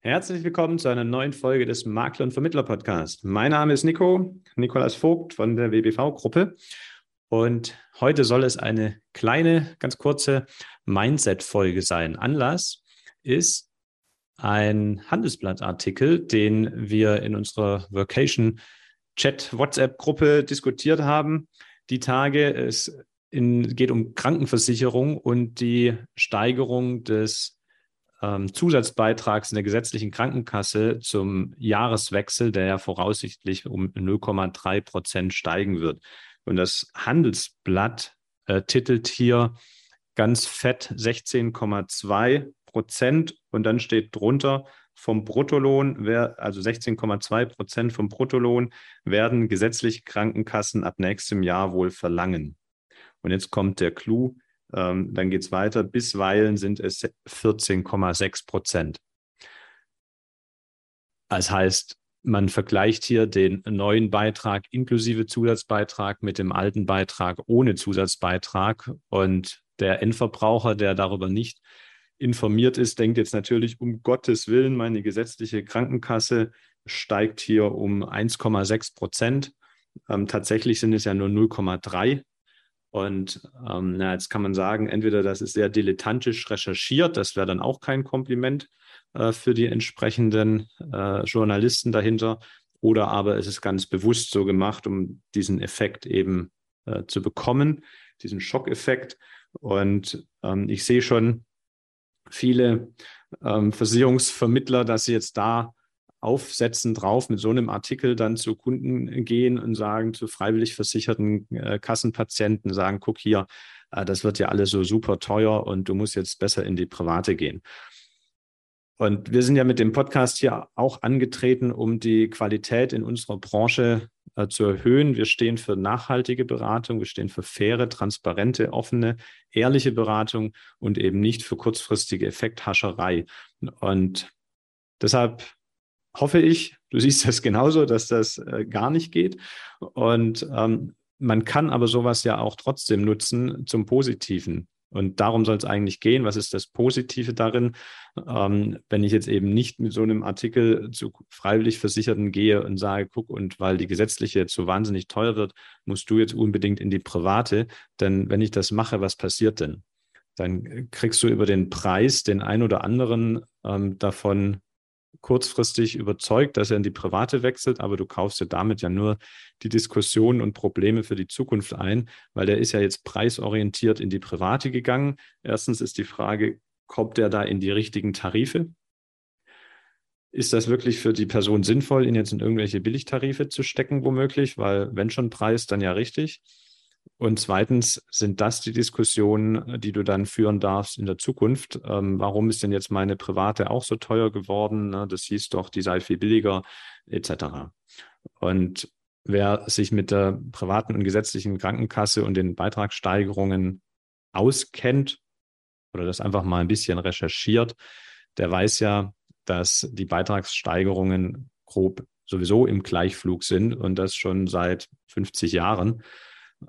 Herzlich willkommen zu einer neuen Folge des Makler und Vermittler Podcast. Mein Name ist Nico, Nikolas Vogt von der WBV-Gruppe. Und heute soll es eine kleine, ganz kurze Mindset-Folge sein. Anlass ist ein Handelsblattartikel, den wir in unserer Vocation Chat WhatsApp-Gruppe diskutiert haben. Die Tage, es in, geht um Krankenversicherung und die Steigerung des ähm, Zusatzbeitrags in der gesetzlichen Krankenkasse zum Jahreswechsel, der ja voraussichtlich um 0,3 Prozent steigen wird. Und das Handelsblatt äh, titelt hier ganz fett 16,2 Prozent und dann steht drunter, vom Bruttolohn, also 16,2 Prozent vom Bruttolohn werden gesetzliche Krankenkassen ab nächstem Jahr wohl verlangen. Und jetzt kommt der Clou, ähm, dann geht es weiter. Bisweilen sind es 14,6 Prozent. Das heißt, man vergleicht hier den neuen Beitrag inklusive Zusatzbeitrag mit dem alten Beitrag ohne Zusatzbeitrag. Und der Endverbraucher, der darüber nicht informiert ist, denkt jetzt natürlich, um Gottes Willen, meine gesetzliche Krankenkasse steigt hier um 1,6 Prozent. Ähm, tatsächlich sind es ja nur 0,3 und ähm, na, jetzt kann man sagen, entweder das ist sehr dilettantisch recherchiert, das wäre dann auch kein Kompliment äh, für die entsprechenden äh, Journalisten dahinter, oder aber es ist ganz bewusst so gemacht, um diesen Effekt eben äh, zu bekommen, diesen Schockeffekt. Und ähm, ich sehe schon viele ähm, Versicherungsvermittler, dass sie jetzt da aufsetzen drauf, mit so einem Artikel dann zu Kunden gehen und sagen, zu freiwillig versicherten äh, Kassenpatienten, sagen, guck hier, äh, das wird ja alles so super teuer und du musst jetzt besser in die Private gehen. Und wir sind ja mit dem Podcast hier auch angetreten, um die Qualität in unserer Branche äh, zu erhöhen. Wir stehen für nachhaltige Beratung, wir stehen für faire, transparente, offene, ehrliche Beratung und eben nicht für kurzfristige Effekthascherei. Und deshalb hoffe ich, du siehst das genauso, dass das äh, gar nicht geht. Und ähm, man kann aber sowas ja auch trotzdem nutzen zum Positiven. Und darum soll es eigentlich gehen. Was ist das Positive darin? Ähm, wenn ich jetzt eben nicht mit so einem Artikel zu freiwillig Versicherten gehe und sage, guck, und weil die gesetzliche jetzt so wahnsinnig teuer wird, musst du jetzt unbedingt in die private. Denn wenn ich das mache, was passiert denn? Dann kriegst du über den Preis den ein oder anderen ähm, davon kurzfristig überzeugt, dass er in die private wechselt, aber du kaufst ja damit ja nur die Diskussionen und Probleme für die Zukunft ein, weil der ist ja jetzt preisorientiert in die private gegangen. Erstens ist die Frage, kommt der da in die richtigen Tarife? Ist das wirklich für die Person sinnvoll, ihn jetzt in irgendwelche Billigtarife zu stecken, womöglich? Weil wenn schon Preis, dann ja richtig. Und zweitens sind das die Diskussionen, die du dann führen darfst in der Zukunft. Ähm, warum ist denn jetzt meine private auch so teuer geworden? Ne? Das hieß doch, die sei viel billiger, etc. Und wer sich mit der privaten und gesetzlichen Krankenkasse und den Beitragssteigerungen auskennt oder das einfach mal ein bisschen recherchiert, der weiß ja, dass die Beitragssteigerungen grob sowieso im Gleichflug sind und das schon seit 50 Jahren.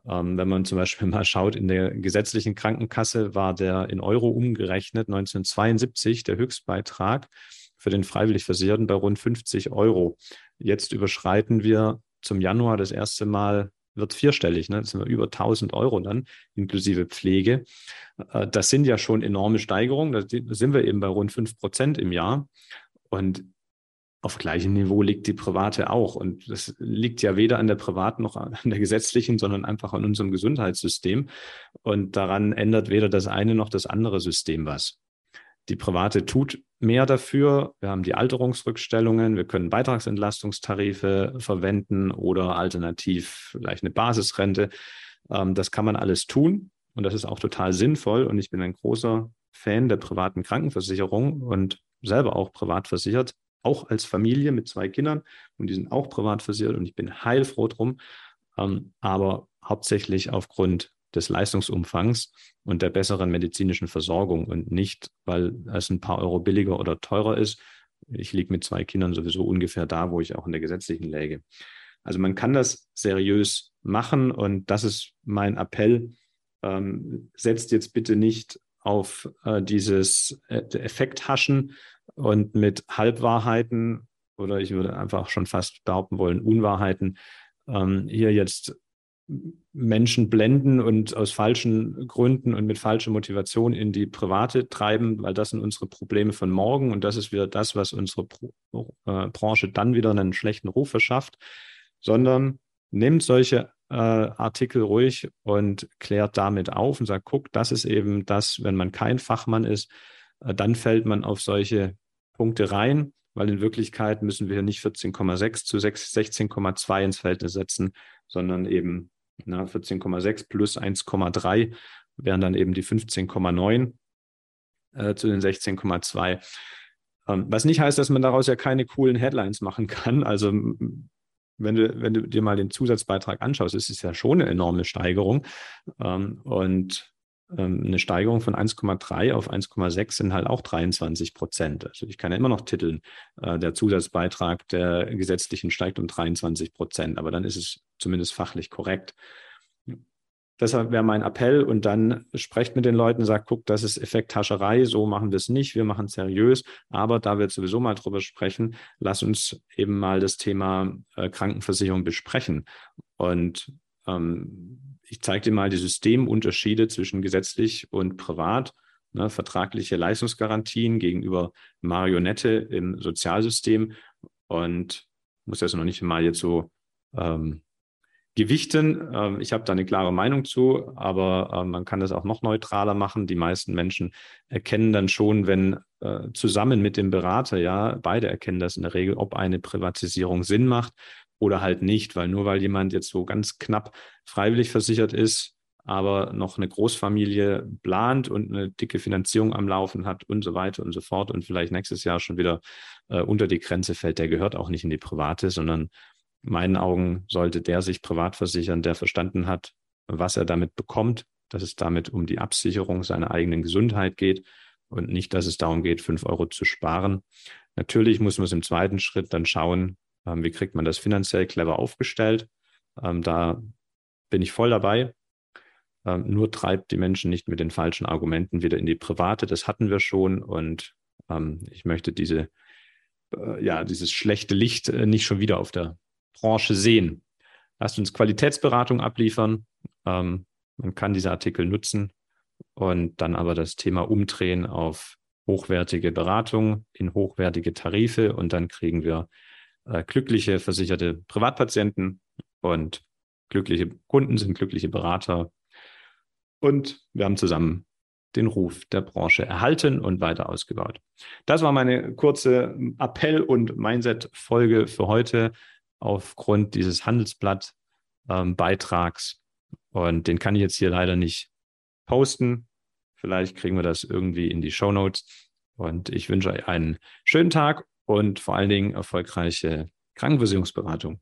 Ähm, wenn man zum Beispiel mal schaut, in der gesetzlichen Krankenkasse war der in Euro umgerechnet 1972 der Höchstbeitrag für den freiwillig Versicherten bei rund 50 Euro. Jetzt überschreiten wir zum Januar das erste Mal wird vierstellig, ne? das sind wir über 1000 Euro dann, inklusive Pflege. Äh, das sind ja schon enorme Steigerungen, da sind wir eben bei rund 5 Prozent im Jahr. Und auf gleichem Niveau liegt die private auch. Und das liegt ja weder an der privaten noch an der gesetzlichen, sondern einfach an unserem Gesundheitssystem. Und daran ändert weder das eine noch das andere System was. Die private tut mehr dafür. Wir haben die Alterungsrückstellungen, wir können Beitragsentlastungstarife verwenden oder alternativ vielleicht eine Basisrente. Ähm, das kann man alles tun und das ist auch total sinnvoll. Und ich bin ein großer Fan der privaten Krankenversicherung und selber auch privat versichert auch als Familie mit zwei Kindern und die sind auch privat versichert und ich bin heilfroh drum, ähm, aber hauptsächlich aufgrund des Leistungsumfangs und der besseren medizinischen Versorgung und nicht, weil es ein paar Euro billiger oder teurer ist. Ich liege mit zwei Kindern sowieso ungefähr da, wo ich auch in der gesetzlichen läge. Also man kann das seriös machen und das ist mein Appell. Ähm, setzt jetzt bitte nicht auf äh, dieses äh, Effekthaschen, und mit Halbwahrheiten oder ich würde einfach schon fast behaupten wollen, Unwahrheiten ähm, hier jetzt Menschen blenden und aus falschen Gründen und mit falscher Motivation in die private treiben, weil das sind unsere Probleme von morgen und das ist wieder das, was unsere äh, Branche dann wieder einen schlechten Ruf verschafft, sondern nehmt solche äh, Artikel ruhig und klärt damit auf und sagt, guck, das ist eben das, wenn man kein Fachmann ist, äh, dann fällt man auf solche Punkte rein, weil in Wirklichkeit müssen wir nicht 14,6 zu 16,2 ins Verhältnis setzen, sondern eben 14,6 plus 1,3 wären dann eben die 15,9 äh, zu den 16,2. Ähm, was nicht heißt, dass man daraus ja keine coolen Headlines machen kann. Also wenn du, wenn du dir mal den Zusatzbeitrag anschaust, ist es ja schon eine enorme Steigerung. Ähm, und ähm, eine Steigerung von 1,3 auf 1,6 sind halt auch 23 Prozent. Also ich kann ja immer noch titeln, äh, der Zusatzbeitrag der gesetzlichen steigt um 23 Prozent, aber dann ist es zumindest fachlich korrekt. Deshalb wäre mein Appell und dann sprecht mit den Leuten, sagt, guck, das ist Effekthascherei, so machen wir es nicht, wir machen es seriös, aber da wir sowieso mal drüber sprechen, lass uns eben mal das Thema äh, Krankenversicherung besprechen. Und ähm, ich zeige dir mal die Systemunterschiede zwischen gesetzlich und privat. Ne, vertragliche Leistungsgarantien gegenüber Marionette im Sozialsystem und muss das noch nicht mal jetzt so ähm, gewichten. Ähm, ich habe da eine klare Meinung zu, aber äh, man kann das auch noch neutraler machen. Die meisten Menschen erkennen dann schon, wenn äh, zusammen mit dem Berater, ja, beide erkennen das in der Regel, ob eine Privatisierung Sinn macht oder halt nicht, weil nur weil jemand jetzt so ganz knapp freiwillig versichert ist, aber noch eine Großfamilie plant und eine dicke Finanzierung am Laufen hat und so weiter und so fort und vielleicht nächstes Jahr schon wieder äh, unter die Grenze fällt, der gehört auch nicht in die private, sondern in meinen Augen sollte der sich privat versichern, der verstanden hat, was er damit bekommt, dass es damit um die Absicherung seiner eigenen Gesundheit geht und nicht, dass es darum geht, fünf Euro zu sparen. Natürlich muss man es im zweiten Schritt dann schauen, ähm, wie kriegt man das finanziell clever aufgestellt? Ähm, da bin ich voll dabei. Ähm, nur treibt die Menschen nicht mit den falschen Argumenten wieder in die private. Das hatten wir schon und ich möchte diese, äh, ja, dieses schlechte Licht äh, nicht schon wieder auf der Branche sehen. Lasst uns Qualitätsberatung abliefern. man kann diese Artikel nutzen und dann aber das Thema umdrehen auf hochwertige Beratung in hochwertige Tarife und dann kriegen wir äh, glückliche versicherte Privatpatienten und glückliche Kunden sind glückliche Berater. Und wir haben zusammen den Ruf der Branche erhalten und weiter ausgebaut. Das war meine kurze Appell- und Mindset-Folge für heute aufgrund dieses Handelsblatt-Beitrags. Ähm, und den kann ich jetzt hier leider nicht posten. Vielleicht kriegen wir das irgendwie in die Show Notes. Und ich wünsche euch einen schönen Tag und vor allen Dingen erfolgreiche Krankenversicherungsberatung.